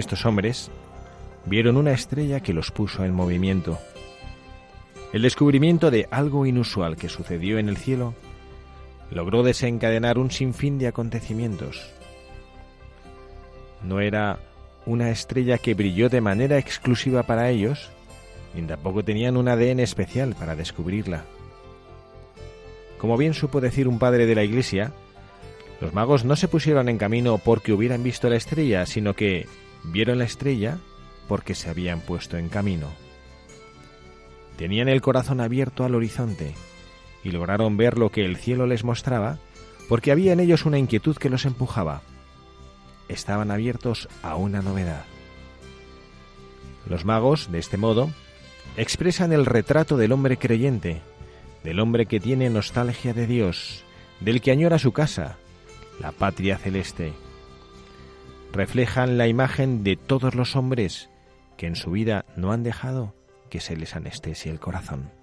Estos hombres vieron una estrella que los puso en movimiento. El descubrimiento de algo inusual que sucedió en el cielo logró desencadenar un sinfín de acontecimientos. No era una estrella que brilló de manera exclusiva para ellos, ni tampoco tenían un ADN especial para descubrirla. Como bien supo decir un padre de la Iglesia, los magos no se pusieron en camino porque hubieran visto la estrella, sino que vieron la estrella porque se habían puesto en camino. Tenían el corazón abierto al horizonte y lograron ver lo que el cielo les mostraba porque había en ellos una inquietud que los empujaba. Estaban abiertos a una novedad. Los magos, de este modo, expresan el retrato del hombre creyente, del hombre que tiene nostalgia de Dios, del que añora su casa, la patria celeste. Reflejan la imagen de todos los hombres que en su vida no han dejado que se les anestesie el corazón.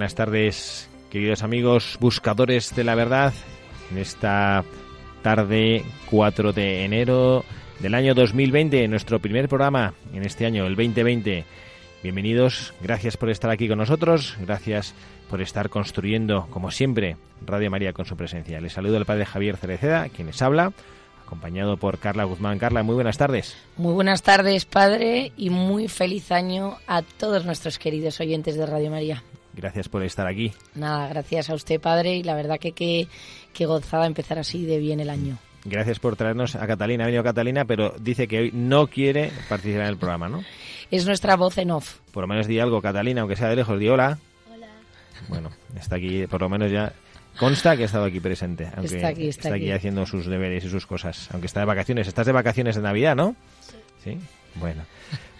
Buenas tardes, queridos amigos buscadores de la verdad, en esta tarde 4 de enero del año 2020, nuestro primer programa en este año, el 2020. Bienvenidos, gracias por estar aquí con nosotros, gracias por estar construyendo, como siempre, Radio María con su presencia. Les saludo al padre Javier Cereceda, quien les habla, acompañado por Carla Guzmán. Carla, muy buenas tardes. Muy buenas tardes, padre, y muy feliz año a todos nuestros queridos oyentes de Radio María. Gracias por estar aquí. Nada, gracias a usted, padre, y la verdad que qué gozada empezar así de bien el año. Gracias por traernos a Catalina. Ha venido Catalina, pero dice que hoy no quiere participar en el programa, ¿no? Es nuestra voz en off. Por lo menos di algo, Catalina, aunque sea de lejos. Di hola. Hola. Bueno, está aquí, por lo menos ya consta que ha estado aquí presente. Aunque Está aquí, está aquí aquí. haciendo sus deberes y sus cosas. Aunque está de vacaciones. Estás de vacaciones de Navidad, ¿no? Sí. Bueno,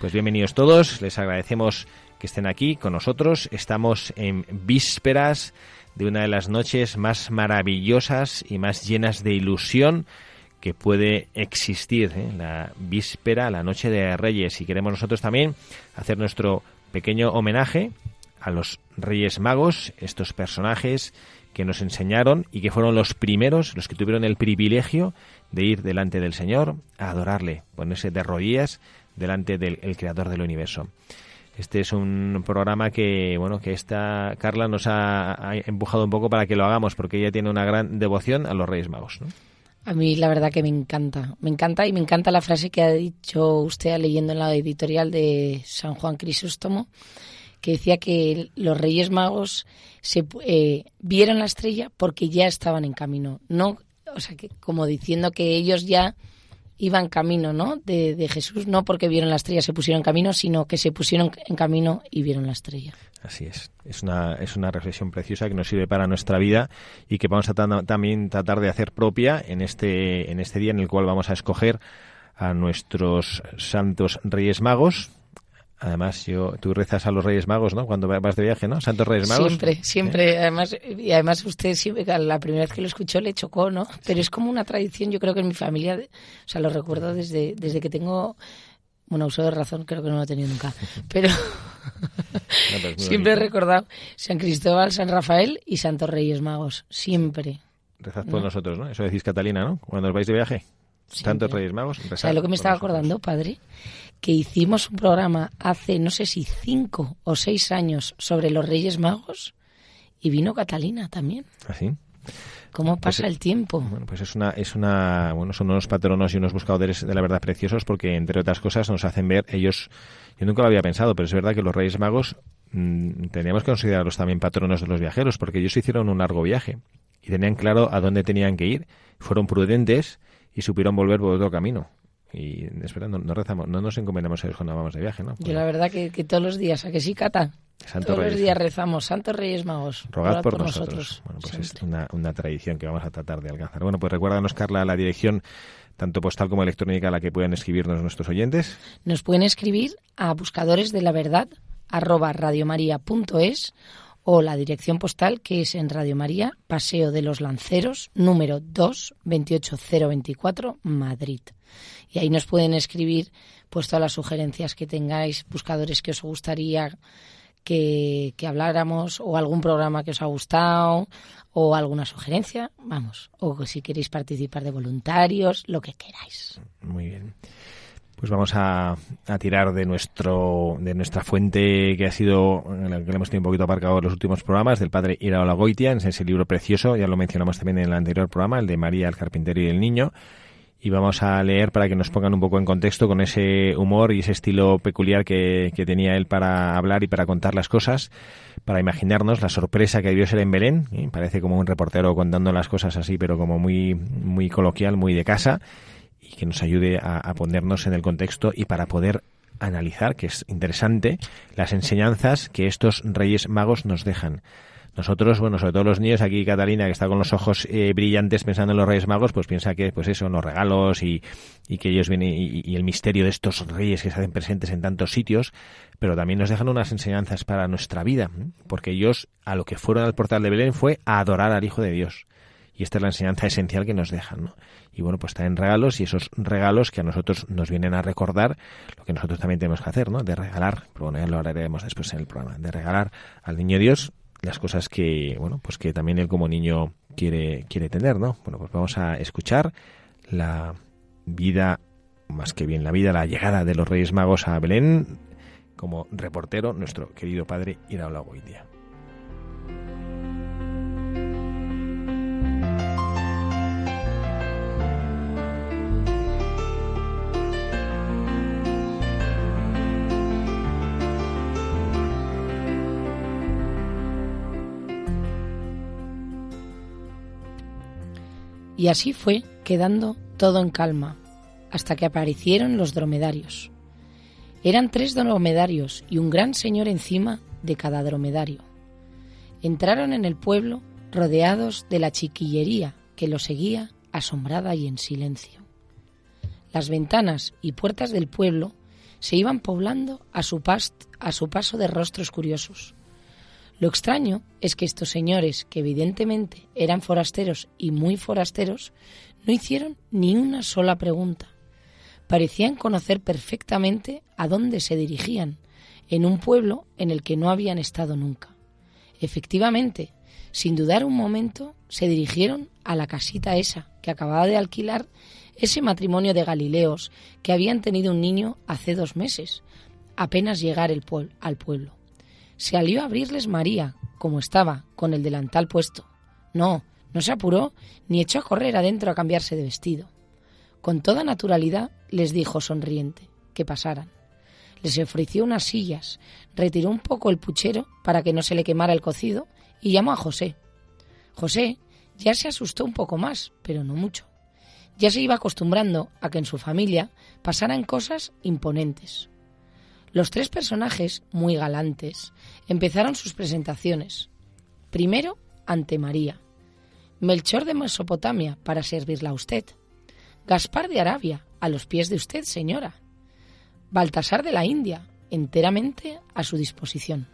pues bienvenidos todos. Les agradecemos que estén aquí con nosotros. Estamos en vísperas de una de las noches más maravillosas y más llenas de ilusión que puede existir, ¿eh? la víspera, la noche de Reyes. Y queremos nosotros también hacer nuestro pequeño homenaje a los Reyes Magos, estos personajes que nos enseñaron y que fueron los primeros, los que tuvieron el privilegio de ir delante del Señor a adorarle, ponerse de rodillas delante del el creador del universo. Este es un programa que, bueno, que esta Carla nos ha, empujado un poco para que lo hagamos, porque ella tiene una gran devoción a los Reyes Magos. ¿no? A mí la verdad que me encanta, me encanta y me encanta la frase que ha dicho usted leyendo en la editorial de San Juan Crisóstomo, que decía que los Reyes Magos se eh, vieron la estrella porque ya estaban en camino, no, o sea, que como diciendo que ellos ya iban camino, ¿no? De, de, Jesús, no porque vieron la estrella se pusieron camino, sino que se pusieron en camino y vieron la estrella. Así es. Es una, es una reflexión preciosa que nos sirve para nuestra vida y que vamos a también tratar de hacer propia en este, en este día en el cual vamos a escoger a nuestros santos Reyes Magos, Además, yo, tú rezas a los Reyes Magos, ¿no? Cuando vas de viaje, ¿no? Santos Reyes Magos. Siempre, siempre. Además, y además usted siempre, la primera vez que lo escuchó le chocó, ¿no? Pero es como una tradición, yo creo que en mi familia, o sea, lo recuerdo desde, desde que tengo, bueno, uso de razón, creo que no lo he tenido nunca. Pero siempre he recordado San Cristóbal, San Rafael y Santos Reyes Magos. Siempre. Rezad por nosotros, ¿no? Eso decís Catalina, ¿no? Cuando os vais de viaje. Santos Reyes Magos. ¿Sabes lo que me estaba acordando, padre? Que hicimos un programa hace, no sé si cinco o seis años, sobre los Reyes Magos y vino Catalina también. ¿Así? ¿Ah, ¿Cómo pues pasa el tiempo? Bueno, pues es una, es una, bueno, son unos patronos y unos buscadores de la verdad preciosos porque, entre otras cosas, nos hacen ver ellos, yo nunca lo había pensado, pero es verdad que los Reyes Magos mmm, teníamos que considerarlos también patronos de los viajeros porque ellos hicieron un largo viaje y tenían claro a dónde tenían que ir, fueron prudentes y supieron volver por otro camino y espera, no, rezamos, no nos encomendamos a Dios cuando vamos de viaje, ¿no? Yo la verdad que, todos los días, ¿a que sí, Cata? todos los días rezamos, Santos Reyes Magos. Rogad por, nosotros. Bueno, pues es una, una, tradición que vamos a tratar de alcanzar. Bueno, pues recuérdanos, Carla, la dirección tanto postal como electrónica a la que pueden escribirnos nuestros oyentes. Nos pueden escribir a buscadores de la verdad arroba radiomaria.es o la dirección postal que es en Radio María, Paseo de los Lanceros, número 2, 28024, Madrid. Y ahí nos pueden escribir pues todas las sugerencias que tengáis, buscadores que os gustaría que, que, habláramos o algún programa que os ha gustado o alguna sugerencia, vamos, o si queréis participar de voluntarios, lo que queráis. Muy bien pues vamos a, tirar de nuestro de nuestra fuente que ha sido en la que hemos tenido un poquito aparcado en los últimos programas del padre Iraola Goitia, en ese libro precioso, ya lo mencionamos también en el anterior programa, el de María el carpintero y el niño, y vamos a leer para que nos pongan un poco en contexto con ese humor y ese estilo peculiar que, que tenía él para hablar y para contar las cosas, para imaginarnos la sorpresa que debió ser en Belén, ¿eh? parece como un reportero contando las cosas así, pero como muy, muy coloquial, muy de casa, y que nos ayude a, ponernos en el contexto y para poder analizar, que es interesante, las enseñanzas que estos Reyes Magos nos dejan. Nosotros, bueno, sobre todo los niños, aquí Catalina, que está con los ojos eh, brillantes pensando en los Reyes Magos, pues piensa que, pues eso, los regalos y, y que ellos vienen, y, el misterio de estos reyes que se hacen presentes en tantos sitios, pero también nos dejan unas enseñanzas para nuestra vida, porque ellos a lo que fueron al portal de Belén fue a adorar al Hijo de Dios. Y esta es la enseñanza esencial que nos dejan, ¿no? Y bueno, pues en regalos y esos regalos que a nosotros nos vienen a recordar lo que nosotros también tenemos que hacer, ¿no? De regalar, pero bueno, ya lo hablaremos después en el programa, de regalar al niño Dios las cosas que, bueno, pues que también él como niño quiere, quiere tener, ¿no? Bueno, pues vamos a escuchar la vida, más que bien la vida, la llegada de los Reyes Magos a Belén, como reportero, nuestro querido padre Iraola Goitia. Y así fue quedando todo en calma, hasta que aparecieron los dromedarios. Eran tres dromedarios y un gran señor encima de cada dromedario. Entraron en el pueblo rodeados de la chiquillería que los seguía asombrada y en silencio. Las ventanas y puertas del pueblo se iban poblando a su, a su paso de rostros curiosos, lo extraño es que estos señores, que evidentemente eran forasteros y muy forasteros, no hicieron ni una sola pregunta. Parecían conocer perfectamente a dónde se dirigían, en un pueblo en el que no habían estado nunca. Efectivamente, sin dudar un momento, se dirigieron a la casita esa que acababa de alquilar ese matrimonio de Galileos que habían tenido un niño hace dos meses, apenas llegar el al pueblo. Salió a abrirles María, como estaba, con el delantal puesto. No, no se apuró ni echó a correr adentro a cambiarse de vestido. Con toda naturalidad les dijo sonriente que pasaran. Les ofreció unas sillas, retiró un poco el puchero para que no se le quemara el cocido y llamó a José. José ya se asustó un poco más, pero no mucho. ya se iba acostumbrando a que en su familia pasaran cosas imponentes. Los tres personajes, muy galantes, empezaron sus presentaciones. Primero, ante María. Melchor de Mesopotamia, para servirla a usted. Gaspar de Arabia, a los pies de usted, señora. Baltasar de la India, enteramente a su disposición.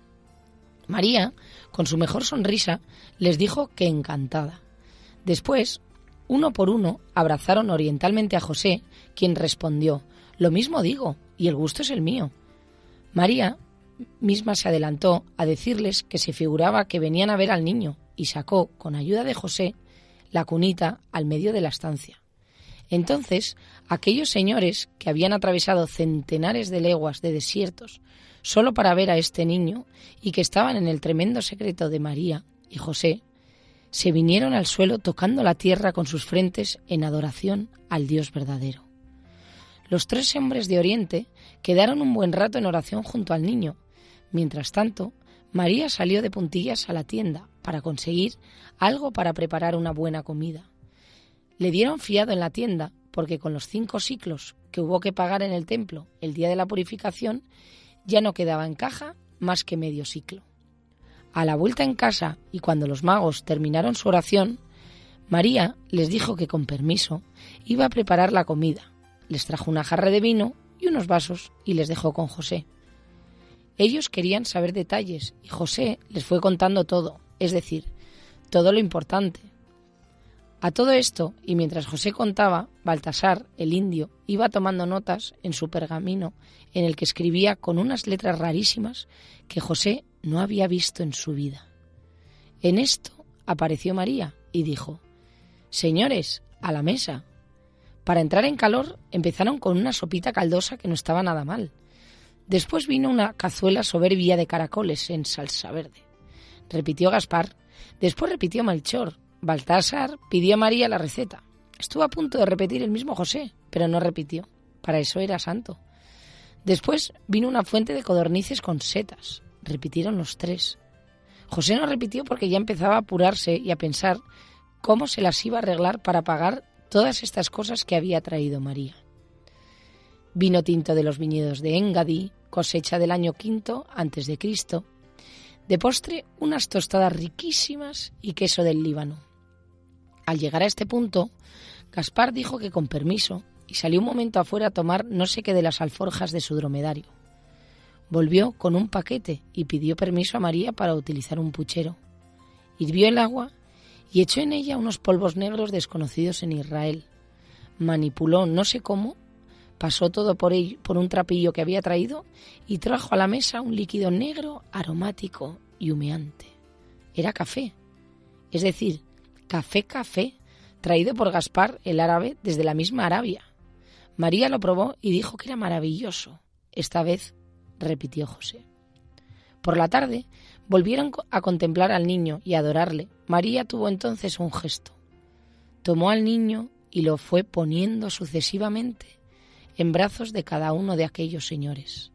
María, con su mejor sonrisa, les dijo que encantada. Después, uno por uno, abrazaron orientalmente a José, quien respondió Lo mismo digo, y el gusto es el mío. María misma se adelantó a decirles que se figuraba que venían a ver al niño y sacó, con ayuda de José, la cunita al medio de la estancia. Entonces, aquellos señores que habían atravesado centenares de leguas de desiertos solo para ver a este niño y que estaban en el tremendo secreto de María y José, se vinieron al suelo tocando la tierra con sus frentes en adoración al Dios verdadero. Los tres hombres de Oriente quedaron un buen rato en oración junto al niño. Mientras tanto, María salió de puntillas a la tienda para conseguir algo para preparar una buena comida. Le dieron fiado en la tienda porque con los cinco ciclos que hubo que pagar en el templo el día de la purificación ya no quedaba en caja más que medio ciclo. A la vuelta en casa y cuando los magos terminaron su oración, María les dijo que con permiso iba a preparar la comida. Les trajo una jarra de vino y unos vasos y les dejó con José. Ellos querían saber detalles y José les fue contando todo, es decir, todo lo importante. A todo esto, y mientras José contaba, Baltasar, el indio, iba tomando notas en su pergamino en el que escribía con unas letras rarísimas que José no había visto en su vida. En esto apareció María y dijo, Señores, a la mesa. Para entrar en calor empezaron con una sopita caldosa que no estaba nada mal. Después vino una cazuela soberbia de caracoles en salsa verde. Repitió Gaspar. Después repitió Melchor. Baltasar pidió a María la receta. Estuvo a punto de repetir el mismo José, pero no repitió. Para eso era santo. Después vino una fuente de codornices con setas. Repitieron los tres. José no repitió porque ya empezaba a apurarse y a pensar cómo se las iba a arreglar para pagar todas estas cosas que había traído María. Vino tinto de los viñedos de Engadí, cosecha del año quinto antes de Cristo. De postre, unas tostadas riquísimas y queso del Líbano. Al llegar a este punto, Gaspar dijo que con permiso y salió un momento afuera a tomar no sé qué de las alforjas de su dromedario. Volvió con un paquete y pidió permiso a María para utilizar un puchero. Hirvió el agua y echó en ella unos polvos negros desconocidos en Israel. Manipuló no sé cómo, pasó todo por, por un trapillo que había traído y trajo a la mesa un líquido negro, aromático y humeante. Era café, es decir, café café, traído por Gaspar el árabe desde la misma Arabia. María lo probó y dijo que era maravilloso. Esta vez repitió José. Por la tarde volvieron a contemplar al niño y adorarle. María tuvo entonces un gesto. Tomó al niño y lo fue poniendo sucesivamente en brazos de cada uno de aquellos señores.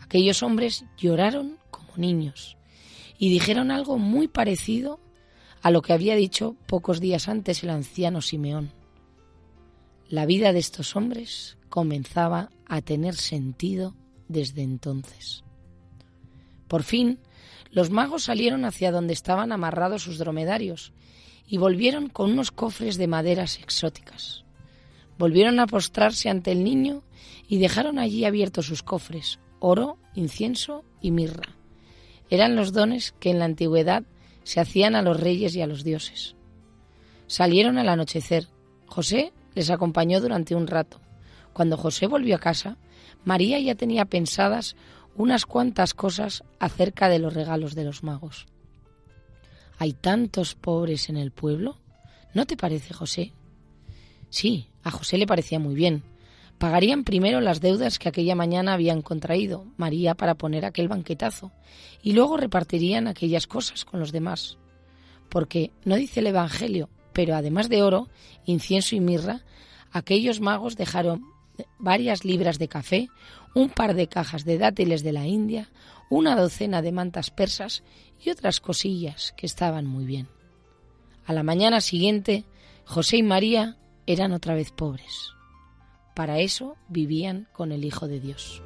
Aquellos hombres lloraron como niños y dijeron algo muy parecido a lo que había dicho pocos días antes el anciano Simeón. La vida de estos hombres comenzaba a tener sentido desde entonces. Por fin, los magos salieron hacia donde estaban amarrados sus dromedarios y volvieron con unos cofres de maderas exóticas. Volvieron a postrarse ante el niño y dejaron allí abiertos sus cofres, oro, incienso y mirra. Eran los dones que en la antigüedad se hacían a los reyes y a los dioses. Salieron al anochecer. José les acompañó durante un rato. Cuando José volvió a casa, María ya tenía pensadas unas cuantas cosas acerca de los regalos de los magos. ¿Hay tantos pobres en el pueblo? ¿No te parece, José? Sí, a José le parecía muy bien. Pagarían primero las deudas que aquella mañana habían contraído María para poner aquel banquetazo y luego repartirían aquellas cosas con los demás. Porque no dice el Evangelio, pero además de oro, incienso y mirra, aquellos magos dejaron varias libras de café, un par de cajas de dátiles de la India, una docena de mantas persas y otras cosillas que estaban muy bien. A la mañana siguiente, José y María eran otra vez pobres. Para eso vivían con el Hijo de Dios.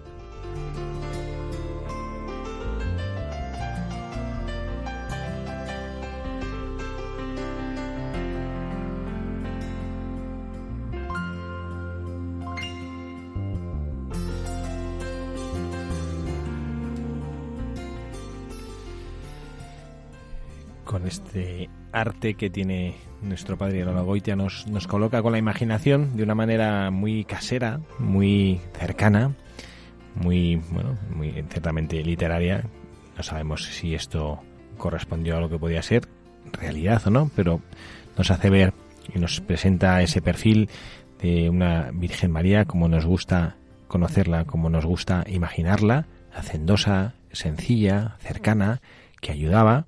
Este arte que tiene nuestro padre Lola Goitia, nos, nos coloca con la imaginación de una manera muy casera, muy cercana, muy, bueno, muy ciertamente literaria. No sabemos si esto correspondió a lo que podía ser realidad o no, pero nos hace ver y nos presenta ese perfil de una Virgen María como nos gusta conocerla, como nos gusta imaginarla, hacendosa, sencilla, cercana, que ayudaba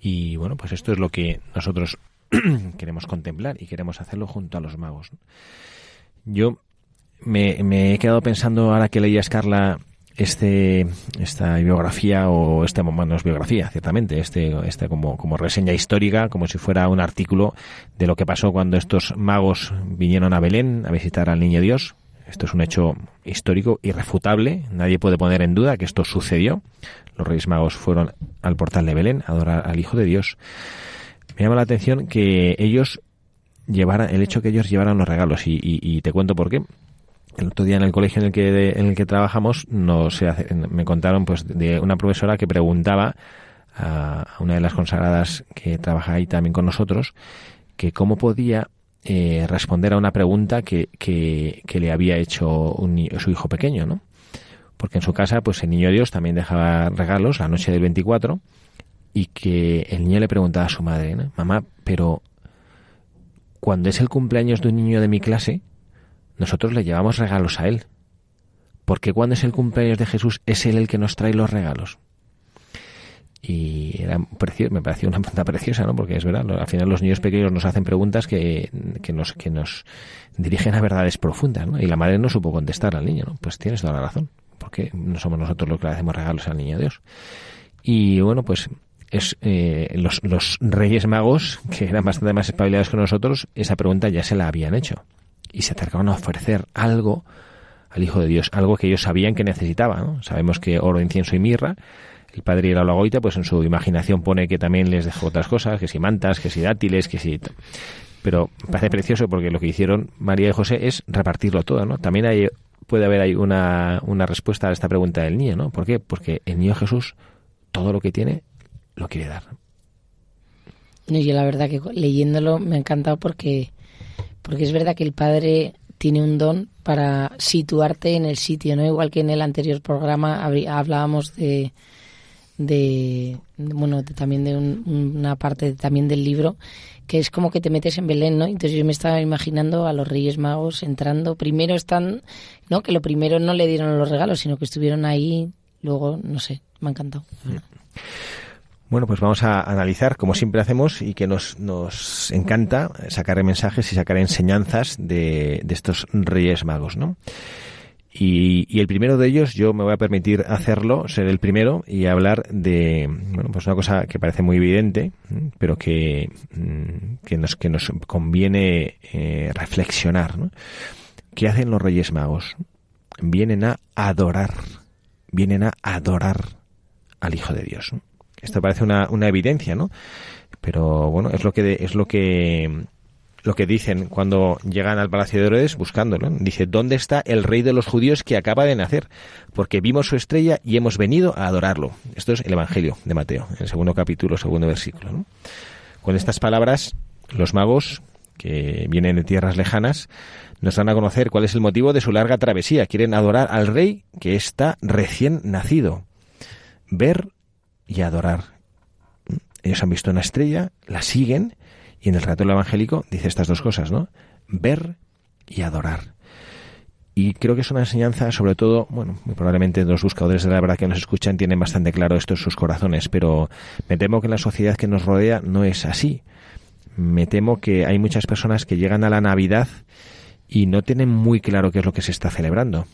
y bueno, pues esto es lo que nosotros queremos contemplar y queremos hacerlo junto a los magos. Yo me, he quedado pensando ahora que leía Carla este esta biografía o este bueno, no es biografía ciertamente este este como como reseña histórica como si fuera un artículo de lo que pasó cuando estos magos vinieron a Belén a visitar al Niño Dios esto es un hecho histórico irrefutable. Nadie puede poner en duda que esto sucedió. Los Reyes Magos fueron al portal de Belén a adorar al Hijo de Dios, me llama la atención que ellos llevaran, el hecho que ellos llevaran los regalos, y, te cuento por qué. El otro día en el colegio en el que, en el que trabajamos nos, me contaron pues de una profesora que preguntaba a una de las consagradas que trabaja ahí también con nosotros que cómo podía eh, responder a una pregunta que, que, le había hecho su hijo pequeño, ¿no? porque en su casa pues el niño Dios también dejaba regalos la noche del 24 y que el niño le preguntaba a su madre, mamá, pero cuando es el cumpleaños de un niño de mi clase, nosotros le llevamos regalos a él. porque cuando es el cumpleaños de Jesús es él el que nos trae los regalos? Y era me pareció una pregunta preciosa, ¿no? Porque es verdad, al final los niños pequeños nos hacen preguntas que, que, nos, que nos dirigen a verdades profundas, ¿no? Y la madre no supo contestar al niño, ¿no? Pues tienes toda la razón porque no somos nosotros los que le hacemos regalos al niño Dios. Y bueno, pues es eh, los, los Reyes Magos, que eran bastante más espabilados que nosotros, esa pregunta ya se la habían hecho. Y se acercaron a ofrecer algo al Hijo de Dios, algo que ellos sabían que necesitaba. Sabemos que oro, incienso y mirra. El padre y la Lagoita, pues en su imaginación pone que también les dejó otras cosas, que si mantas, que si dátiles, que si... Pero me parece precioso porque lo que hicieron María y José es repartirlo todo, ¿no? También hay puede haber ahí una, una respuesta a esta pregunta del niño, ¿no? ¿Por qué? Porque el niño Jesús todo lo que tiene lo quiere dar. No, yo la verdad que leyéndolo me ha encantado porque, porque es verdad que el padre tiene un don para situarte en el sitio, ¿no? Igual que en el anterior programa hablábamos de, de, bueno, también de una parte también del libro que es como que te metes en Belén, ¿no? Entonces yo me estaba imaginando a los Reyes Magos entrando. Primero están, ¿no? Que lo primero no le dieron los regalos, sino que estuvieron ahí. Luego, no sé, me ha encantado. Bueno, pues vamos a analizar, como siempre hacemos, y que nos, nos encanta sacar mensajes y sacar enseñanzas de, de estos Reyes Magos, ¿no? Y, el primero de ellos, yo me voy a permitir hacerlo, ser el primero y hablar de, bueno, pues una cosa que parece muy evidente, pero que, mm, que, nos, que nos conviene eh, reflexionar. ¿no? ¿Qué hacen los Reyes Magos? Vienen a adorar, vienen a adorar al Hijo de Dios. Esto parece una, una evidencia, ¿no? Pero bueno, es lo que, es lo que lo que dicen cuando llegan al Palacio de Herodes buscándolo. Dice, ¿dónde está el rey de los judíos que acaba de nacer? Porque vimos su estrella y hemos venido a adorarlo. Esto es el Evangelio de Mateo, en el segundo capítulo, segundo versículo. Con estas palabras, los magos, que vienen de tierras lejanas, nos dan a conocer cuál es el motivo de su larga travesía. Quieren adorar al rey que está recién nacido. Ver y adorar. Ellos han visto una estrella, la siguen y en el relato evangélico dice estas dos cosas, ¿no? Ver y adorar. Y creo que es una enseñanza, sobre todo, bueno, probablemente los buscadores de la verdad que nos escuchan tienen bastante claro esto en sus corazones, pero me temo que la sociedad que nos rodea no es así. Me temo que hay muchas personas que llegan a la Navidad y no tienen muy claro qué es lo que se está celebrando.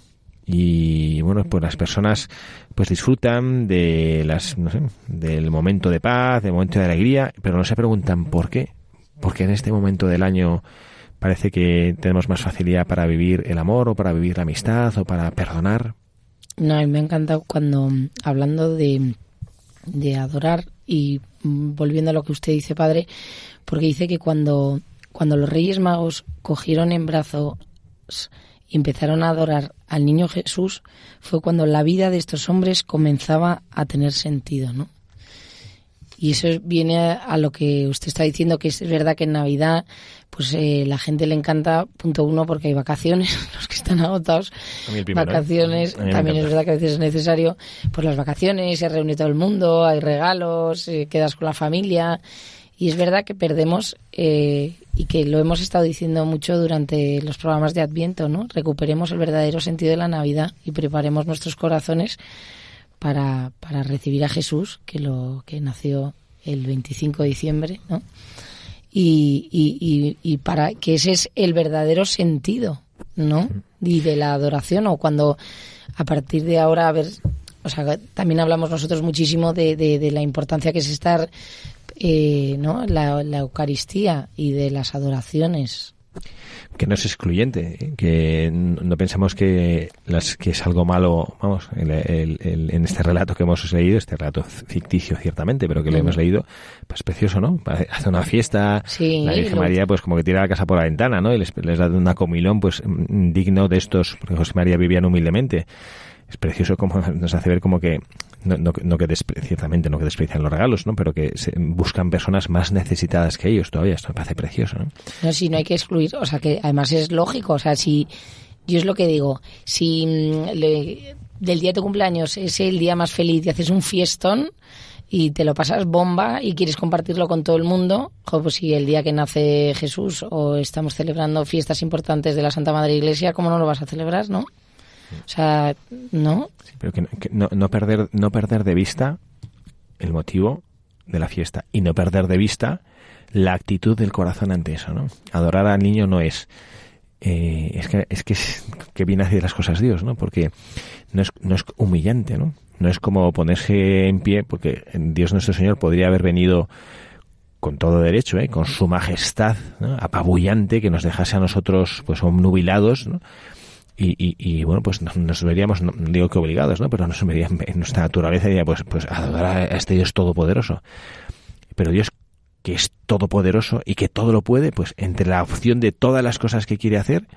Y bueno, pues las personas pues disfrutan de las, no sé, del momento de paz, del momento de alegría, pero no se preguntan por qué porque en este momento del año parece que tenemos más facilidad para vivir el amor o para vivir la amistad o para perdonar. No, mí me ha encantado cuando, hablando de, de adorar y volviendo a lo que usted dice, padre, porque dice que cuando, cuando los Reyes Magos cogieron en brazos y empezaron a adorar al niño Jesús, fue cuando la vida de estos hombres comenzaba a tener sentido, ¿no? Y eso viene a, lo que usted está diciendo, que es verdad que en Navidad, pues eh, la gente le encanta, punto uno, porque hay vacaciones, los que están agotados, ¿eh? vacaciones, también es verdad que a veces es necesario, pues las vacaciones, se reúne todo el mundo, hay regalos, eh, quedas con la familia, y es verdad que perdemos, y que lo hemos estado diciendo mucho durante los programas de Adviento, ¿no? Recuperemos el verdadero sentido de la Navidad y preparemos nuestros corazones para, para recibir a Jesús, que, lo, que nació el 25 de diciembre, ¿no? Y, y, y, para que ese es el verdadero sentido, ¿no? Y de la adoración, o cuando a partir de ahora, a ver, o sea, también hablamos nosotros muchísimo de, de, de la importancia que es estar, eh, ¿no? La, la Eucaristía y de las adoraciones, que no es excluyente, ¿eh? que no pensamos que, las, que es algo malo, vamos, en este relato que hemos leído, este relato ficticio ciertamente, pero que lo hemos leído, pues precioso, ¿no? Hace una fiesta, la Virgen María pues como que tira la casa por la ventana, ¿no? Y les, les da una comilón pues digno de estos, porque José María vivían humildemente es precioso como nos hace ver como que no, no, no que ciertamente no que desprecian los regalos, ¿no? Pero que se buscan personas más necesitadas que ellos todavía. Esto me parece precioso, ¿no? No, sí, no hay que excluir. O sea, que además es lógico. O sea, si yo es lo que digo, si mm, le, del día de tu cumpleaños es el día más feliz y haces un fiestón y te lo pasas bomba y quieres compartirlo con todo el mundo, pues si el día que nace Jesús o estamos celebrando fiestas importantes de la Santa Madre Iglesia, ¿cómo no lo vas a celebrar, no? O sea, ¿no? pero que, no, perder, no perder de vista el motivo de la fiesta y no perder de vista la actitud del corazón ante eso, ¿no? Adorar al niño no es eh, es que es que, es, que bien hace las cosas Dios, ¿no? Porque no es, no es humillante, ¿no? No es como ponerse en pie, porque Dios nuestro Señor podría haber venido con todo derecho, ¿eh? con su majestad apabullante, que nos dejase a nosotros pues obnubilados, ¿no? Y, y, bueno, pues nos, veríamos, no digo que obligados, ¿no? Pero nos veríamos en nuestra naturaleza diría, pues, pues adorar a este Dios todopoderoso. Pero Dios que es todopoderoso y que todo lo puede, pues entre la opción de todas las cosas que quiere hacer,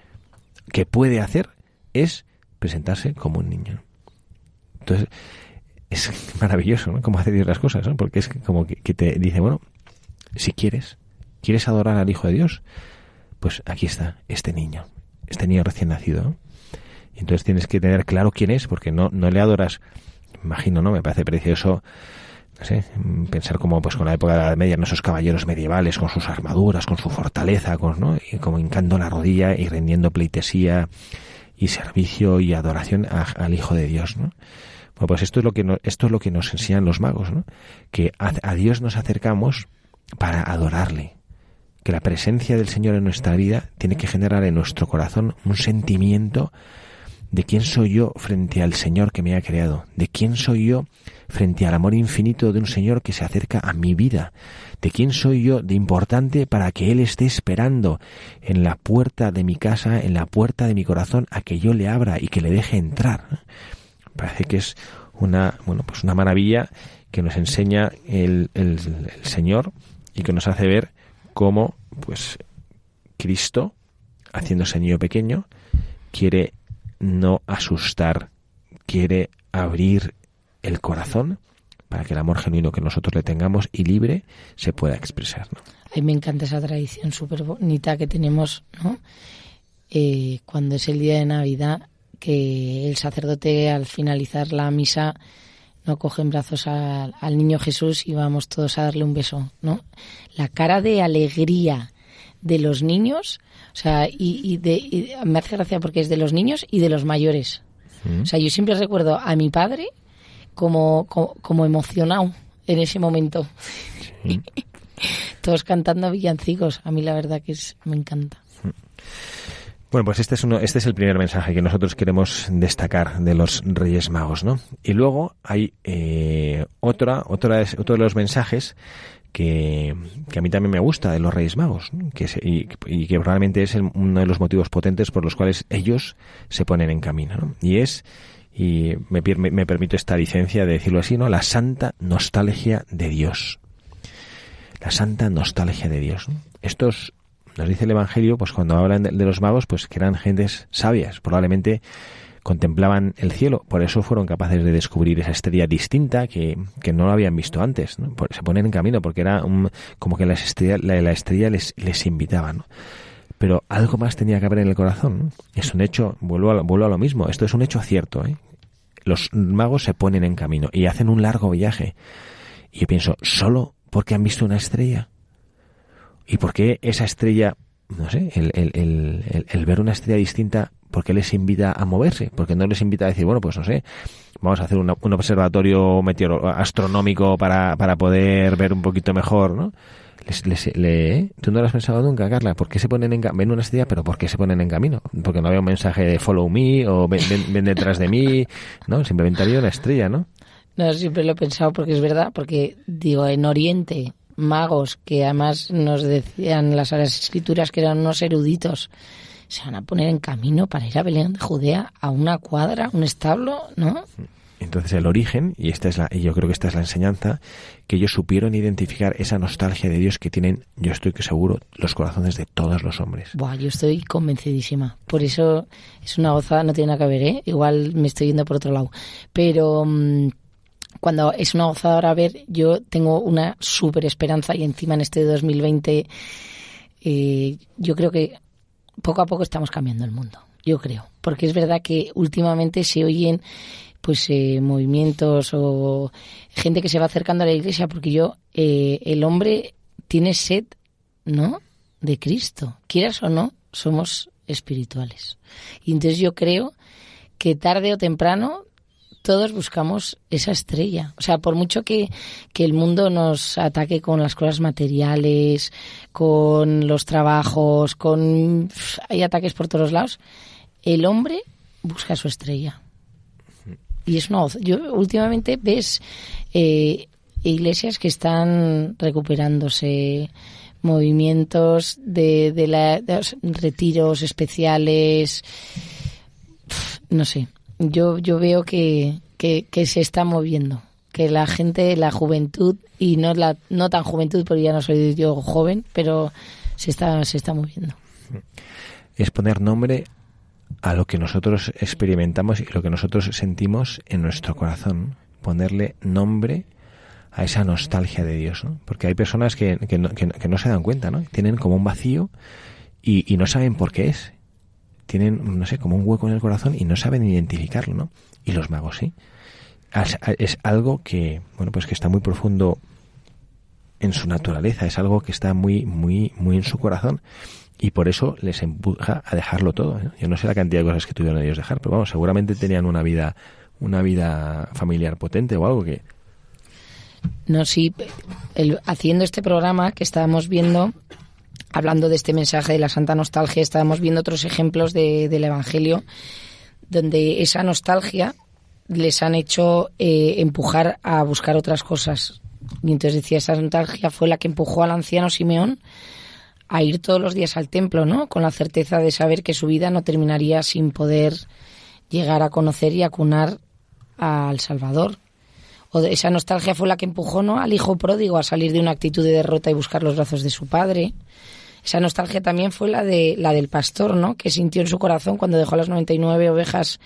que puede hacer, es presentarse como un niño. Entonces, es maravilloso, ¿no? Cómo hace Dios las cosas, ¿no? Porque es como que, que te dice, bueno, si quieres, quieres adorar al Hijo de Dios, pues aquí está este niño, este niño recién nacido. Entonces tienes que tener claro quién es, porque no, no le adoras. Imagino, ¿no? Me parece precioso no sé, pensar como pues con la época de la Edad Media, esos caballeros medievales con sus armaduras, con su fortaleza, con, ¿no? y como hincando la rodilla y rendiendo pleitesía y servicio y adoración al Hijo de Dios, ¿no? Bueno, pues esto es lo que esto es lo que nos enseñan los magos, ¿no? Que a Dios nos acercamos para adorarle, que la presencia del Señor en nuestra vida tiene que generar en nuestro corazón un sentimiento de quién soy yo frente al Señor que me ha creado, de quién soy yo frente al amor infinito de un Señor que se acerca a mi vida, de quién soy yo de importante para que Él esté esperando en la puerta de mi casa, en la puerta de mi corazón, a que yo le abra y que le deje entrar. Parece que es una, bueno, pues una maravilla que nos enseña el, el, el Señor y que nos hace ver cómo pues Cristo, haciéndose niño pequeño, quiere no asustar, quiere abrir el corazón para que el amor genuino que nosotros le tengamos y libre se pueda expresar. ¿no? A mí me encanta esa tradición súper bonita que tenemos, ¿no? Eh, cuando es el día de Navidad, que el sacerdote al finalizar la misa no coge en brazos al, niño Jesús y vamos todos a darle un beso, ¿no? La cara de alegría de los niños, o sea, y, de, me hace gracia porque es de los niños y de los mayores. O sea, yo siempre recuerdo a mi padre como, como, emocionado en ese momento. Todos cantando villancicos. A mí la verdad que es, me encanta. Bueno, pues este es, uno, este es el primer mensaje que nosotros queremos destacar de los Reyes Magos, ¿no? Y luego hay eh, otra, otra, otro de los mensajes que, a mí también me gusta de los Reyes Magos, que y, que probablemente es uno de los motivos potentes por los cuales ellos se ponen en camino. Y es, y me, me, permito esta licencia de decirlo así, ¿no? la santa nostalgia de Dios. La santa nostalgia de Dios. Estos, nos dice el Evangelio, pues cuando hablan de, de los magos, pues que eran gentes sabias, probablemente contemplaban el cielo, por eso fueron capaces de descubrir esa estrella distinta que, no lo habían visto antes. Se ponen en camino porque era como que la estrella, la, estrella les, les invitaba. Pero algo más tenía que haber en el corazón. Es un hecho, vuelvo a, vuelvo a lo mismo, esto es un hecho cierto. ¿eh? Los magos se ponen en camino y hacen un largo viaje. Y yo pienso, ¿solo porque han visto una estrella? ¿Y por qué esa estrella, no sé, el, el, el, el ver una estrella distinta ¿por qué les invita a moverse? Porque no les invita a decir, bueno, pues no sé, vamos a hacer un observatorio astronómico para, para poder ver un poquito mejor, ¿no? Les, les, le, ¿Tú no lo has pensado nunca, Carla? ¿Por qué se ponen en ven una estrella, pero por qué se ponen en camino? Porque no había un mensaje de follow me o ven, ven, detrás de mí, ¿no? Simplemente había una estrella, ¿no? No, siempre lo he pensado porque es verdad, porque digo, en Oriente, magos que además nos decían las, las escrituras que eran unos eruditos, se van a poner en camino para ir a Belén de Judea a una cuadra, un establo, ¿no? Entonces el origen, y esta es la, y yo creo que esta es la enseñanza, que ellos supieron identificar esa nostalgia de Dios que tienen, yo estoy que seguro, los corazones de todos los hombres. Buah, yo estoy convencidísima. Por eso es una gozada, no tiene nada que ver, ¿eh? Igual me estoy yendo por otro lado. Pero mm, cuando es una gozada ahora ver, yo tengo una súper esperanza y encima en este 2020 eh, yo creo que poco a poco estamos cambiando el mundo, yo creo. Porque es verdad que últimamente se oyen pues eh, movimientos o gente que se va acercando a la iglesia porque yo eh, el hombre tiene sed no de Cristo. Quieras o no somos espirituales. Y entonces yo creo que tarde o temprano todos buscamos esa estrella. O sea, por mucho que, que, el mundo nos ataque con las cosas materiales, con los trabajos, con... hay ataques por todos lados, el hombre busca su estrella. Y es una... Yo últimamente ves eh, iglesias que están recuperándose, movimientos de, de, la, de retiros especiales, no sé yo, yo veo que, que, se está moviendo, que la gente, la juventud, y no, la, no tan juventud, porque ya no soy yo joven, pero se está, se está moviendo. Es poner nombre a lo que nosotros experimentamos y lo que nosotros sentimos en nuestro corazón. Ponerle nombre a esa nostalgia de Dios, ¿no? Porque hay personas que, que, no, que, no, se dan cuenta, ¿no? Tienen como un vacío y, y no saben por qué es tienen, no sé, como un hueco en el corazón y no saben identificarlo, ¿no? Y los magos sí. Es, algo que, bueno, pues que está muy profundo en su naturaleza, es algo que está muy, muy, muy en su corazón y por eso les empuja a dejarlo todo. ¿eh? Yo no sé la cantidad de cosas que tuvieron ellos dejar, pero vamos, seguramente tenían una vida, una vida familiar potente o algo que. No, sí, haciendo este programa que estábamos viendo, hablando de este mensaje de la santa nostalgia, estábamos viendo otros ejemplos del Evangelio donde esa nostalgia les han hecho eh, empujar a buscar otras cosas. Y entonces decía, esa nostalgia fue la que empujó al anciano Simeón a ir todos los días al templo, ¿no? Con la certeza de saber que su vida no terminaría sin poder llegar a conocer y acunar al Salvador. O esa nostalgia fue la que empujó, ¿no? Al hijo pródigo a salir de una actitud de derrota y buscar los brazos de su padre. Esa nostalgia también fue la de la del pastor, ¿no? Que sintió en su corazón cuando dejó las 99 ovejas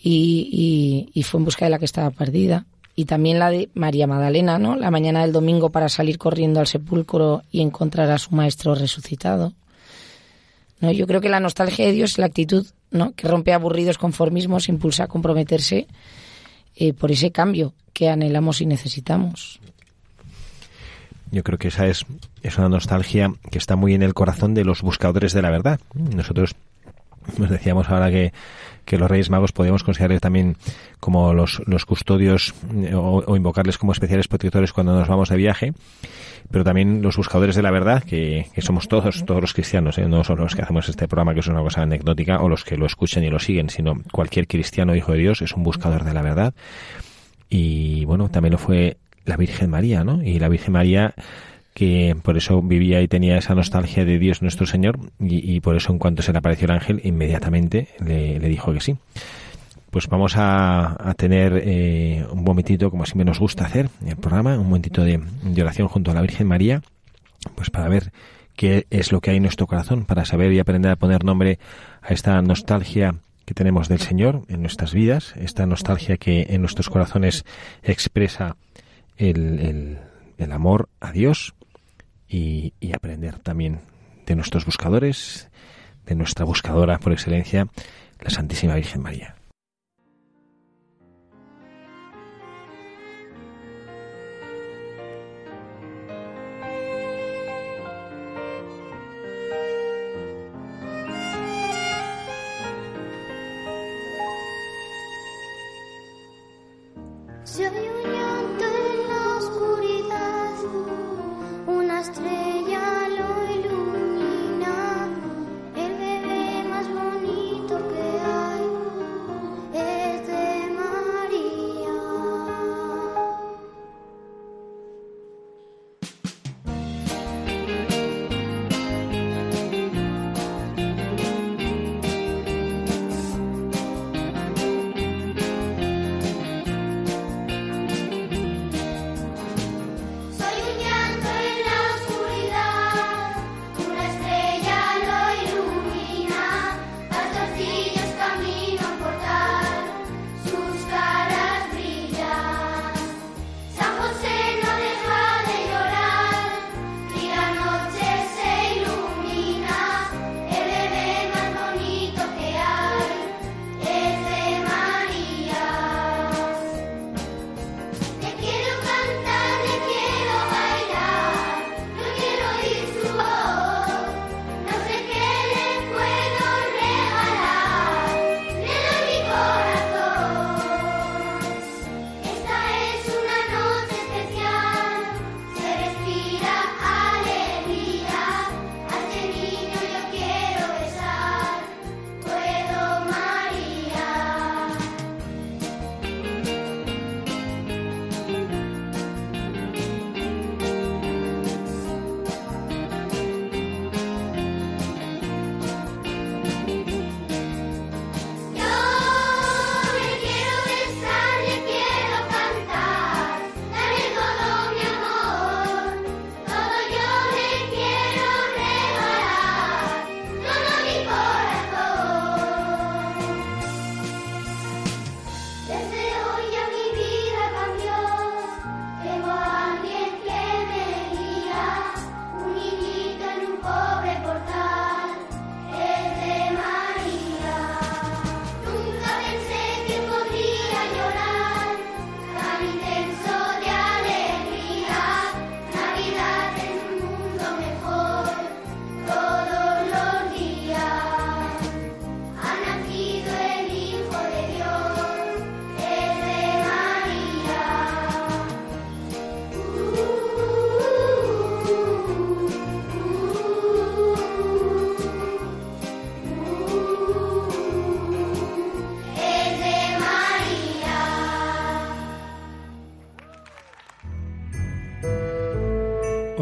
y, y, fue en busca de la que estaba perdida. Y también la de María Magdalena, ¿no? La mañana del domingo para salir corriendo al sepulcro y encontrar a su maestro resucitado. ¿No? Yo creo que la nostalgia de Dios es la actitud ¿no? que rompe aburridos conformismos, impulsa a comprometerse eh, por ese cambio que anhelamos y necesitamos. Yo creo que esa es, es una nostalgia que está muy en el corazón de los buscadores de la verdad. Nosotros nos decíamos ahora que, que los Reyes Magos podíamos considerar también como los, los custodios eh, o, invocarles como especiales protectores cuando nos vamos de viaje, pero también los buscadores de la verdad, que, que somos todos, todos los cristianos, ¿eh? no solo los que hacemos este programa, que es una cosa anecdótica, o los que lo escuchan y lo siguen, sino cualquier cristiano hijo de Dios es un buscador de la verdad. Y bueno, también lo fue la Virgen María, ¿no? Y la Virgen María que por eso vivía y tenía esa nostalgia de Dios nuestro Señor y, por eso en cuanto se le apareció el ángel inmediatamente le, dijo que sí. Pues vamos a, tener eh, un momentito, como siempre nos gusta hacer en el programa, un momentito de, de oración junto a la Virgen María, pues para ver qué es lo que hay en nuestro corazón, para saber y aprender a poner nombre a esta nostalgia que tenemos del Señor en nuestras vidas, esta nostalgia que en nuestros corazones expresa el, el amor a Dios y, aprender también de nuestros buscadores, de nuestra buscadora por excelencia, la Santísima Virgen María.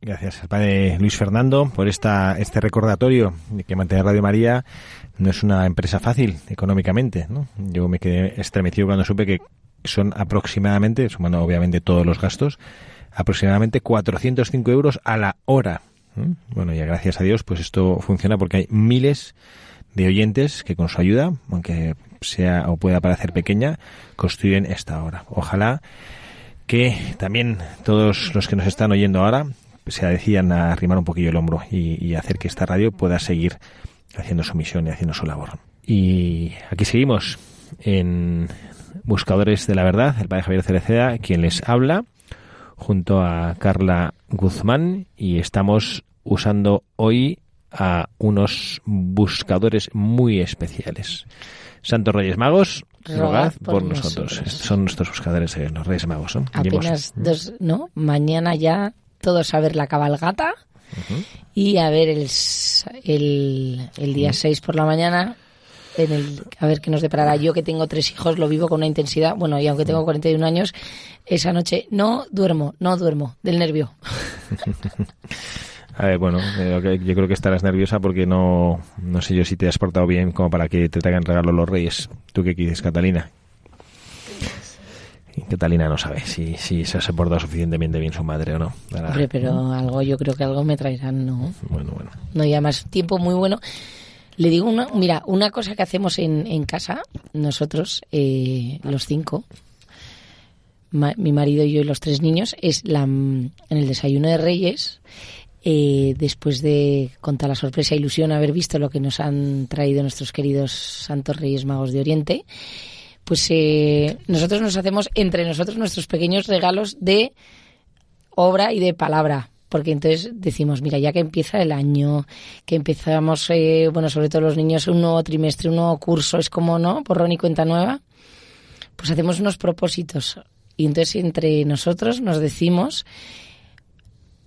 Gracias al padre Luis Fernando por esta, este recordatorio de que mantener Radio María no es una empresa fácil económicamente. ¿no? Yo me quedé estremecido cuando supe que son aproximadamente, sumando obviamente todos los gastos, aproximadamente 405 euros a la hora. Bueno, ya gracias a Dios, pues esto funciona porque hay miles de oyentes que con su ayuda, aunque sea o pueda parecer pequeña, construyen esta hora. Ojalá que también todos los que nos están oyendo ahora se decían a arrimar un poquillo el hombro y, y hacer que esta radio pueda seguir haciendo su misión y haciendo su labor. Y aquí seguimos en Buscadores de la Verdad, el padre Javier Cereceda, quien les habla, junto a Carla Guzmán, y estamos usando hoy a unos buscadores muy especiales. Santos Reyes Magos, rogad, por, nosotros. Son nuestros buscadores, eh, los Reyes Magos. ¿no? Apenas dos, ¿no? Mañana ya todos a ver la cabalgata y a ver el, el, el día 6 por la mañana en el, a ver qué nos deparará. Yo que tengo tres hijos lo vivo con una intensidad, bueno, y aunque tengo 41 años, esa noche no duermo, no duermo del nervio. A ver, bueno, eh, yo creo que estarás nerviosa porque no, no sé yo si te has portado bien como para que te traigan regalo los reyes. ¿Tú qué quieres, Catalina? Catalina no sabe si, si se ha portado suficientemente bien su madre o no. Hombre, pero algo, yo creo que algo me traerán, ¿no? Bueno, bueno. No, y además tiempo muy bueno. Le digo una, mira, una cosa que hacemos en, en casa, nosotros, eh, los cinco, mi marido y yo y los tres niños, es la, en el desayuno de Reyes, eh, después de contar la sorpresa e ilusión haber visto lo que nos han traído nuestros queridos Santos Reyes Magos de Oriente, pues eh, nosotros nos hacemos entre nosotros nuestros pequeños regalos de obra y de palabra porque entonces decimos, mira, ya que empieza el año, que empezamos, eh, bueno, sobre todo los niños, un nuevo trimestre, un nuevo curso, es como, ¿no? Por y cuenta nueva, pues hacemos unos propósitos. Y entonces entre nosotros nos decimos,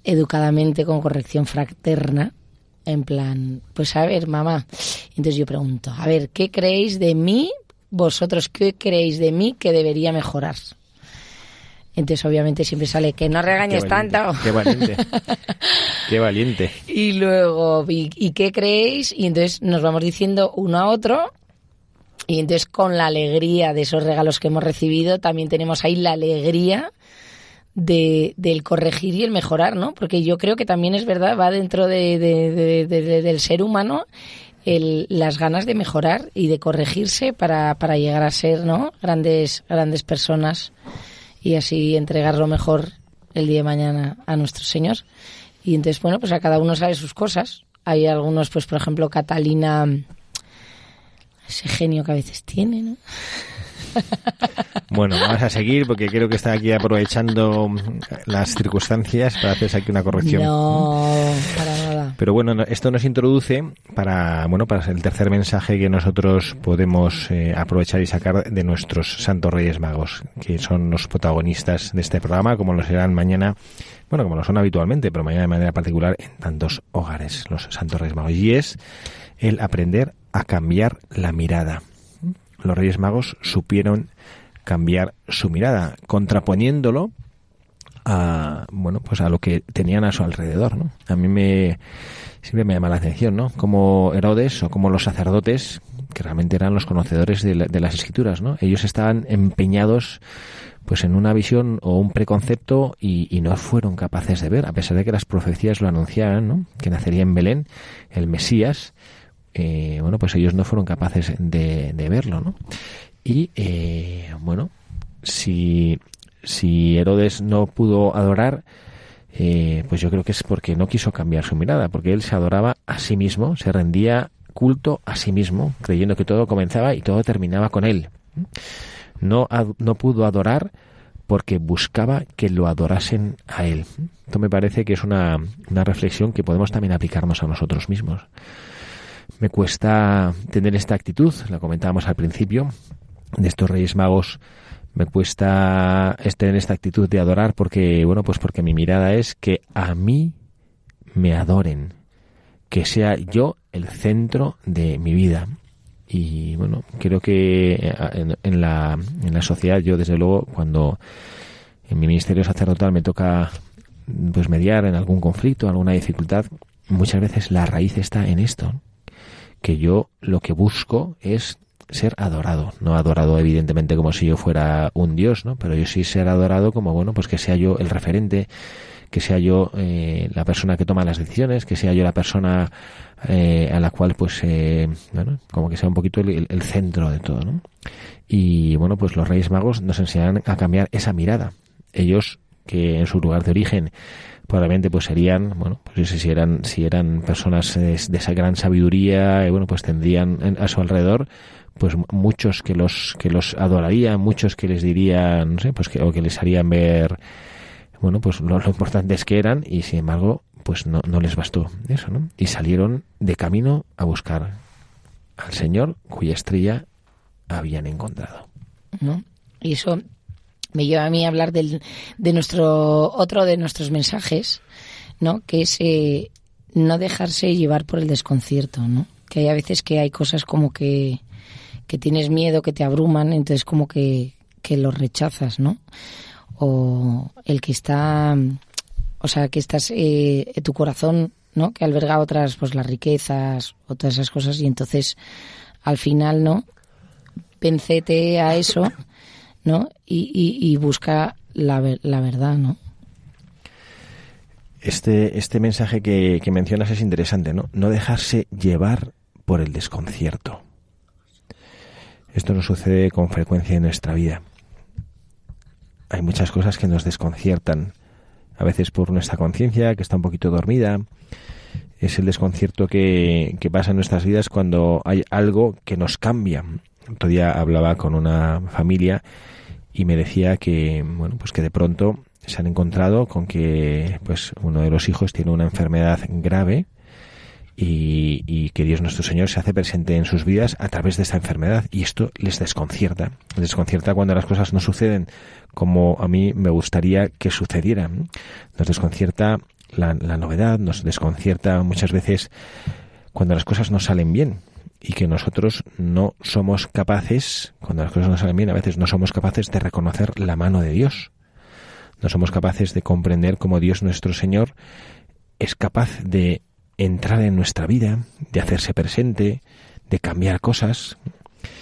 educadamente, con corrección fraterna, en plan, pues a ver, mamá. Entonces yo pregunto, a ver, ¿qué creéis de mí? Vosotros, ¿qué creéis de mí que debería mejorar? Entonces, obviamente, siempre sale que no regañes tanto. Qué valiente. qué valiente. Y luego, ¿y, qué creéis? Y entonces nos vamos diciendo uno a otro. Y entonces, con la alegría de esos regalos que hemos recibido, también tenemos ahí la alegría de, del corregir y el mejorar, ¿no? Porque yo creo que también es verdad, va dentro de, del ser humano el, las ganas de mejorar y de corregirse para, para llegar a ser, ¿no? Grandes, grandes personas y así entregarlo mejor el día de mañana a nuestro Señor. Y entonces, bueno, pues a cada uno sabe sus cosas. Hay algunos, pues por ejemplo, Catalina, ese genio que a veces tiene, ¿no? Bueno, vamos a seguir porque creo que está aquí aprovechando las circunstancias para hacerse aquí una corrección. No, para nada. Pero bueno, esto nos introduce para bueno para el tercer mensaje que nosotros podemos eh, aprovechar y sacar de nuestros santos reyes magos, que son los protagonistas de este programa, como lo serán mañana, bueno, como lo son habitualmente, pero mañana de manera particular en tantos hogares, los santos reyes magos. Y es el aprender a cambiar la mirada. Los reyes magos supieron cambiar su mirada, contraponiéndolo a bueno pues a lo que tenían a su alrededor ¿no? a mí me siempre me llama la atención no como Herodes o como los sacerdotes que realmente eran los conocedores de, las escrituras no ellos estaban empeñados pues en una visión o un preconcepto y, no fueron capaces de ver a pesar de que las profecías lo anunciaban no que nacería en Belén el Mesías eh, bueno pues ellos no fueron capaces de, de verlo no y eh, bueno, si, si Herodes no pudo adorar, eh, pues yo creo que es porque no quiso cambiar su mirada, porque él se adoraba a sí mismo, se rendía culto a sí mismo, creyendo que todo comenzaba y todo terminaba con él. No, no pudo adorar porque buscaba que lo adorasen a él. Esto me parece que es una, una reflexión que podemos también aplicarnos a nosotros mismos. Me cuesta tener esta actitud, la comentábamos al principio, de estos Reyes Magos me cuesta tener esta actitud de adorar porque, bueno, pues porque mi mirada es que a mí me adoren, que sea yo el centro de mi vida. Y bueno, creo que eh, en, la, en la sociedad, yo desde luego, cuando en mi ministerio sacerdotal me toca pues mediar en algún conflicto, alguna dificultad, muchas veces la raíz está en esto, que yo lo que busco es ser adorado. No adorado evidentemente como si yo fuera un dios, ¿no? Pero yo sí ser adorado como, bueno, pues que sea yo el referente, que sea yo eh, la persona que toma las decisiones, que sea yo la persona eh, a la cual, pues, eh, bueno, como que sea un poquito el, el, centro de todo, ¿no? Y bueno, pues los Reyes Magos nos enseñan a cambiar esa mirada. Ellos, que en su lugar de origen probablemente pues serían, bueno, pues si eran, si eran personas de, esa gran sabiduría, y bueno, pues tendrían a su alrededor pues muchos que los que los adorarían, muchos que les dirían, no sé, pues que o que les harían ver bueno, pues lo, lo importantes que eran y sin embargo, pues no, no les bastó eso, ¿no? Y salieron de camino a buscar al Señor cuya estrella habían encontrado. ¿No? Y eso me lleva a mí a hablar del, de nuestro otro de nuestros mensajes, ¿no? Que es eh, no dejarse llevar por el desconcierto, ¿no? Que hay a veces que hay cosas como que, que tienes miedo, que te abruman, entonces como que, que los rechazas, ¿no? O el que está, o sea, que estás, eh, tu corazón, ¿no? Que alberga otras, pues las riquezas o todas esas cosas y entonces al final, ¿no? Pencete a eso ¿no? Y, busca la, la verdad, ¿no? Este, este mensaje que, mencionas es interesante, ¿no? No dejarse llevar por el desconcierto. Esto nos sucede con frecuencia en nuestra vida. Hay muchas cosas que nos desconciertan, a veces por nuestra conciencia, que está un poquito dormida. Es el desconcierto que, que pasa en nuestras vidas cuando hay algo que nos cambia. Otro día hablaba con una familia y me decía que bueno pues que de pronto se han encontrado con que pues uno de los hijos tiene una enfermedad grave y, y, que Dios nuestro Señor se hace presente en sus vidas a través de esta enfermedad. Y esto les desconcierta. Desconcierta cuando las cosas no suceden como a mí me gustaría que sucedieran. Nos desconcierta la, la novedad nos desconcierta muchas veces cuando las cosas no salen bien y que nosotros no somos capaces, cuando las cosas no salen bien, a veces no somos capaces de reconocer la mano de Dios. No somos capaces de comprender cómo Dios nuestro Señor es capaz de entrar en nuestra vida, de hacerse presente, de cambiar cosas.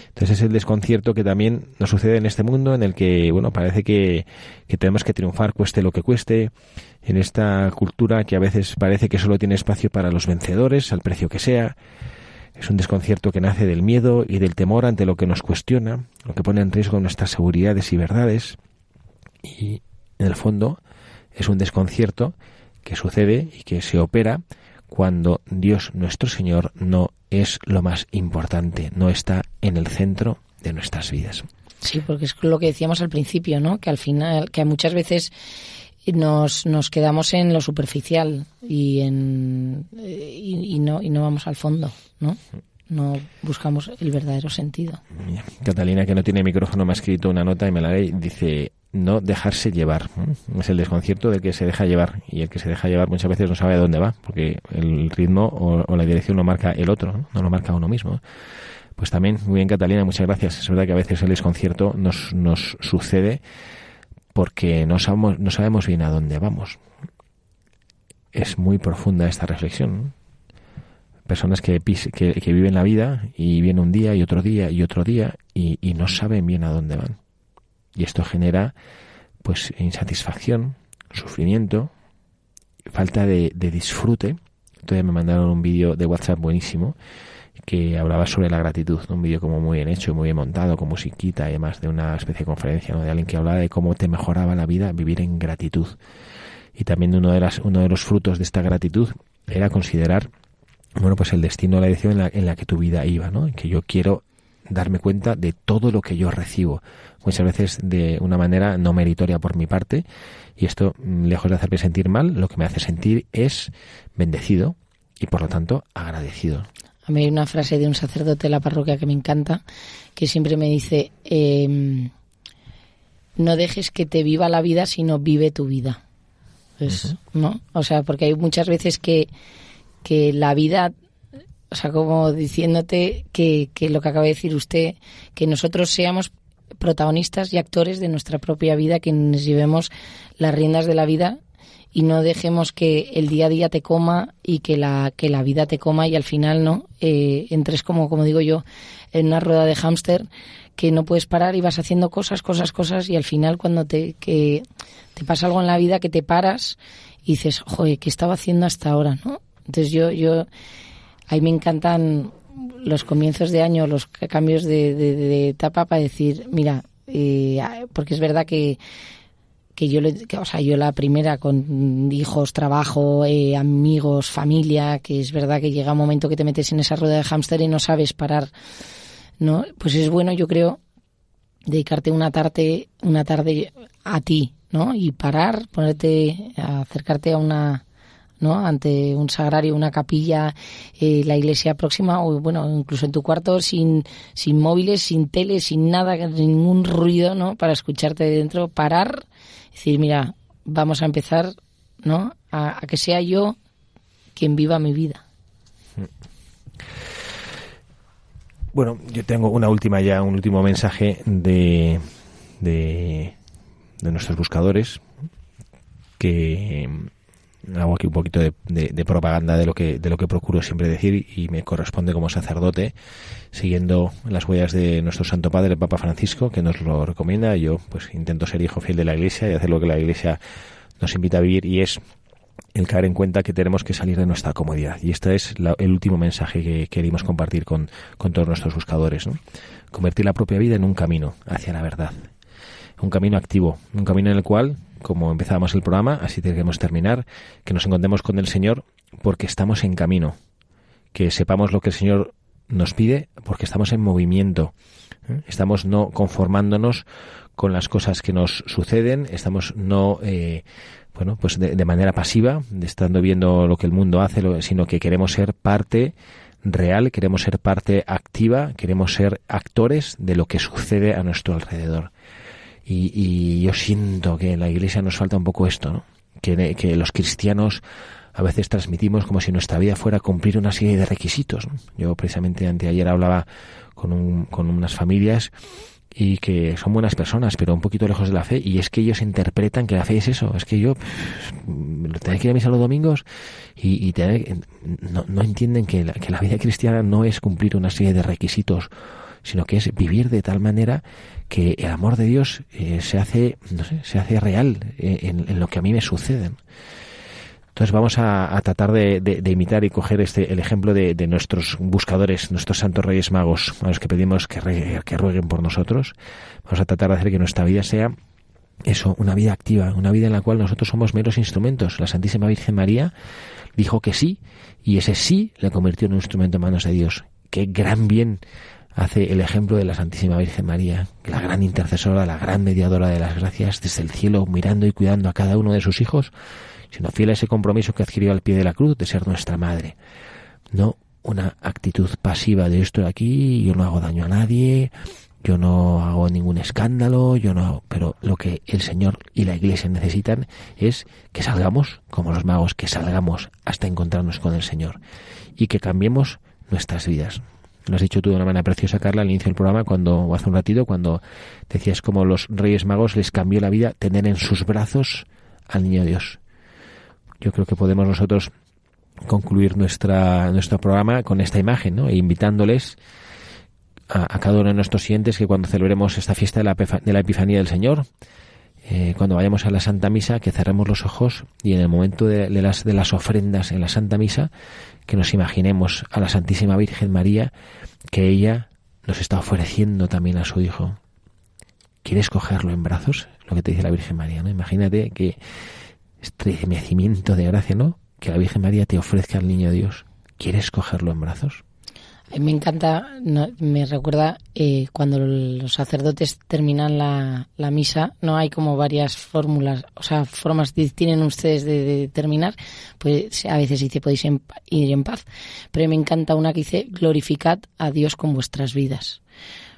Entonces es el desconcierto que también nos sucede en este mundo en el que, bueno, parece que, que tenemos que triunfar cueste lo que cueste, en esta cultura que a veces parece que solo tiene espacio para los vencedores, al precio que sea, es un desconcierto que nace del miedo y del temor ante lo que nos cuestiona, lo que pone en riesgo nuestras seguridades y verdades. Y en el fondo es un desconcierto que sucede y que se opera cuando Dios nuestro Señor no es lo más importante, no está en el centro de nuestras vidas. Sí, porque es lo que decíamos al principio, ¿no? Que al final, que muchas veces nos, nos quedamos en lo superficial y, en, y, no, y no vamos al fondo, ¿no? No buscamos el verdadero sentido. Catalina, que no tiene micrófono, me ha escrito una nota y me la lee. Dice, no dejarse llevar. Es el desconcierto del que se deja llevar. Y el que se deja llevar muchas veces no sabe a dónde va, porque el ritmo o, la dirección lo marca el otro, ¿no? no lo marca uno mismo. Pues también, muy bien, Catalina, muchas gracias. Es verdad que a veces el desconcierto nos, nos sucede porque no sabemos, no sabemos bien a dónde vamos. Es muy profunda esta reflexión. Personas que, que, viven la vida y vienen un día y otro día y otro día y, no saben bien a dónde van. Y esto genera pues insatisfacción, sufrimiento, falta de, de disfrute. Todavía me mandaron un vídeo de WhatsApp buenísimo que hablaba sobre la gratitud, un vídeo como muy bien hecho, muy bien montado, con musiquita y además de una especie de conferencia, ¿no? de alguien que hablaba de cómo te mejoraba la vida vivir en gratitud. Y también uno de, las, uno de los frutos de esta gratitud era considerar, bueno, pues el destino, la dirección en la, en la que tu vida iba, ¿no? Que yo quiero darme cuenta de todo lo que yo recibo, muchas veces de una manera no meritoria por mi parte, y esto, mm, lejos de hacerme sentir mal, lo que me hace sentir es bendecido y por lo tanto agradecido. A mí hay una frase de un sacerdote de la parroquia que me encanta, que siempre me dice, em, no dejes que te viva la vida, sino vive tu vida. Pues, ¿no? O sea, porque hay muchas veces que, que la vida, o sea, como diciéndote que, que lo que acaba de decir usted, que nosotros seamos protagonistas y actores de nuestra propia vida, que nos llevemos las riendas de la vida y no dejemos que el día a día te coma y que la, que la vida te coma y al final no eh, entres como, como digo yo, en una rueda de hámster que no puedes parar y vas haciendo cosas, cosas, cosas y al final cuando te, que te pasa algo en la vida que te paras y dices, joder, ¿qué estaba haciendo hasta ahora? ¿no? Entonces yo, yo, ahí me encantan los comienzos de año, los cambios de, de, etapa para decir, mira, eh, porque es verdad que que yo, que, o sea, yo la primera con hijos, trabajo, eh, amigos, familia, que es verdad que llega un momento que te metes en esa rueda de hámster y no sabes parar, ¿no? Pues es bueno, yo creo, dedicarte una tarde, una tarde a ti, ¿no? Y parar, ponerte, acercarte a una, ¿no? Ante un sagrario, una capilla, eh, la iglesia próxima, o bueno, incluso en tu cuarto, sin, sin móviles, sin tele, sin nada, ningún ruido, ¿no? Para escucharte de dentro, parar decir, mira, vamos a empezar, ¿no? A, que sea yo quien viva mi vida. Bueno, yo tengo una última ya, un último mensaje de, de, de nuestros buscadores que hago aquí un poquito de, propaganda de lo que de lo que procuro siempre decir y me corresponde como sacerdote siguiendo las huellas de nuestro Santo Padre el Papa Francisco que nos lo recomienda. Yo pues intento ser hijo fiel de la Iglesia y hacer lo que la Iglesia nos invita a vivir y es el caer en cuenta que tenemos que salir de nuestra comodidad. Y este es el último mensaje que queremos compartir con, con todos nuestros buscadores ¿no? convertir la propia vida en un camino hacia la verdad. Un camino activo un camino en el cual como empezábamos el programa, así queremos terminar, que nos encontremos con el Señor porque estamos en camino, que sepamos lo que el Señor nos pide porque estamos en movimiento, ¿eh? estamos no conformándonos con las cosas que nos suceden, estamos no eh, bueno pues de, manera pasiva, estando viendo lo que el mundo hace, sino que queremos ser parte real, queremos ser parte activa, queremos ser actores de lo que sucede a nuestro alrededor. Y, yo siento que en la iglesia nos falta un poco esto, ¿no? que, los cristianos a veces transmitimos como si nuestra vida fuera cumplir una serie de requisitos. Yo precisamente anteayer hablaba con, un, con unas familias y que son buenas personas, pero un poquito lejos de la fe, y es que ellos interpretan que la fe es eso, es que yo tengo que ir a misa los domingos y, y no, no, entienden que la, que la vida cristiana no es cumplir una serie de requisitos, sino que es vivir de tal manera que el amor de Dios eh, se hace, se hace real eh, en, lo que a mí me sucede. Entonces vamos a, tratar de, imitar y coger este el ejemplo de, nuestros buscadores, nuestros santos reyes magos, a los que pedimos que, que rueguen por nosotros. Vamos a tratar de hacer que nuestra vida sea eso, una vida activa, una vida en la cual nosotros somos meros instrumentos. La Santísima Virgen María dijo que sí, y ese sí le convirtió en un instrumento en manos de Dios. Qué gran bien hace el ejemplo de la Santísima Virgen María, la gran intercesora, la gran mediadora de las gracias desde el cielo, mirando y cuidando a cada uno de sus hijos, sino fiel a ese compromiso que adquirió al pie de la cruz de ser nuestra madre. No una actitud pasiva de esto de aquí, yo no hago daño a nadie, yo no hago ningún escándalo, yo no, pero lo que el Señor y la Iglesia necesitan es que salgamos como los magos, que salgamos hasta encontrarnos con el Señor y que cambiemos nuestras vidas. Lo has dicho tú de una manera preciosa, Carla, al inicio del programa, cuando hace un ratito, cuando decías como los Reyes Magos les cambió la vida tener en sus brazos al Niño Dios. Yo creo que podemos nosotros concluir nuestra, nuestro programa con esta imagen, ¿no? E invitándoles a, cada uno de nuestros siguientes que cuando celebremos esta fiesta de la, de la Epifanía del Señor, eh, cuando vayamos a la Santa Misa, que cerremos los ojos y en el momento de, las, de las ofrendas en la Santa Misa, que nos imaginemos a la Santísima Virgen María, que ella nos está ofreciendo también a su Hijo. ¿Quieres cogerlo en brazos? Lo que te dice la Virgen María, ¿no? Imagínate que estremecimiento de gracia, ¿no? Que la Virgen María te ofrezca al niño Dios. ¿Quieres cogerlo en brazos? Me encanta, me recuerda eh, cuando los sacerdotes terminan la, misa, no hay como varias fórmulas, o sea, formas que tienen ustedes de, terminar, pues a veces dice podéis ir en paz, pero me encanta una que dice glorificad a Dios con vuestras vidas.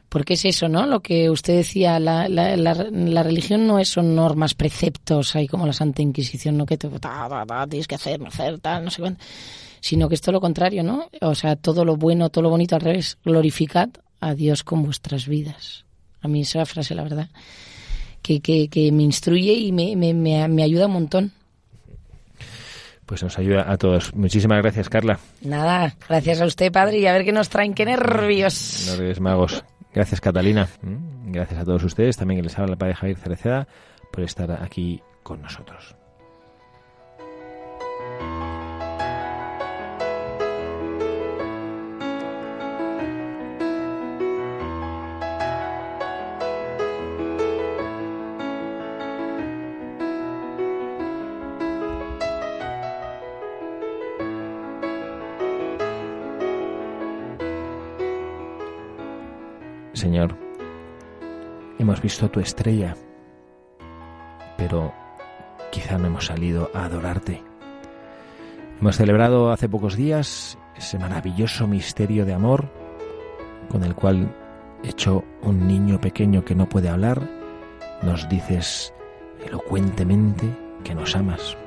Porque es eso, ¿no? Lo que usted decía, la, la, la, religión no es, son normas, preceptos, hay como la Santa Inquisición, ¿no? Que te, tienes que hacer, no hacer, tal, no sé cuánto sino que es todo lo contrario, ¿no? O sea, todo lo bueno, todo lo bonito al revés. Glorificad a Dios con vuestras vidas. A mí esa frase, la verdad, que, que, que me instruye y me, me, me, ayuda un montón. pues nos ayuda a todos. Muchísimas gracias, Carla. Nada, gracias a usted, padre, y a ver qué nos traen, qué nervios. Reyes Magos. Gracias, Catalina. Mm, gracias a todos ustedes, también que les habla el padre Javier Cereceda, por estar aquí con nosotros. Hemos visto tu estrella, pero quizá no hemos salido a adorarte. Hemos celebrado hace pocos días ese maravilloso misterio de amor con el cual, hecho un niño pequeño que no puede hablar, nos dices elocuentemente que nos amas.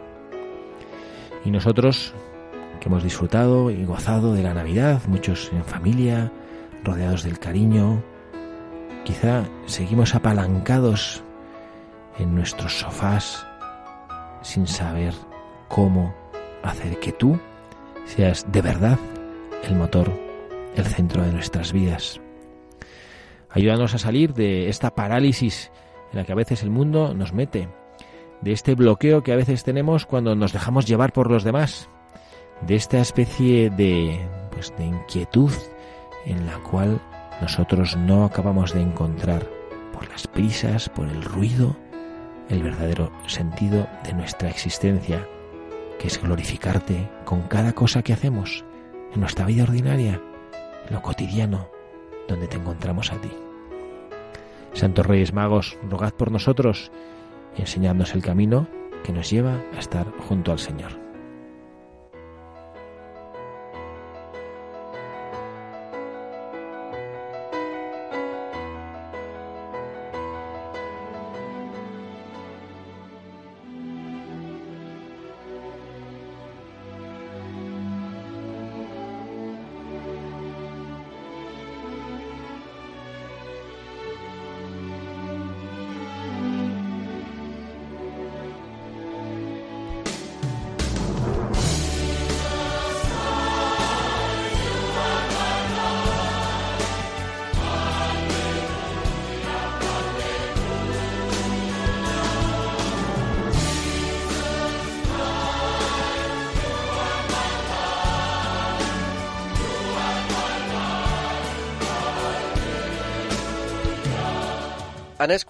Y nosotros, que hemos disfrutado y gozado de la Navidad, muchos en familia, rodeados del cariño, Quizá seguimos apalancados en nuestros sofás sin saber cómo hacer que tú seas de verdad el motor, el centro de nuestras vidas. Ayúdanos a salir de esta parálisis en la que a veces el mundo nos mete, de este bloqueo que a veces tenemos cuando nos dejamos llevar por los demás, de esta especie de, pues, de inquietud en la cual nosotros no acabamos de encontrar por las prisas, por el ruido, el verdadero sentido de nuestra existencia, que es glorificarte con cada cosa que hacemos en nuestra vida ordinaria, en lo cotidiano, donde te encontramos a ti. Santos Reyes Magos, rogad por nosotros enseñadnos el camino que nos lleva a estar junto al Señor.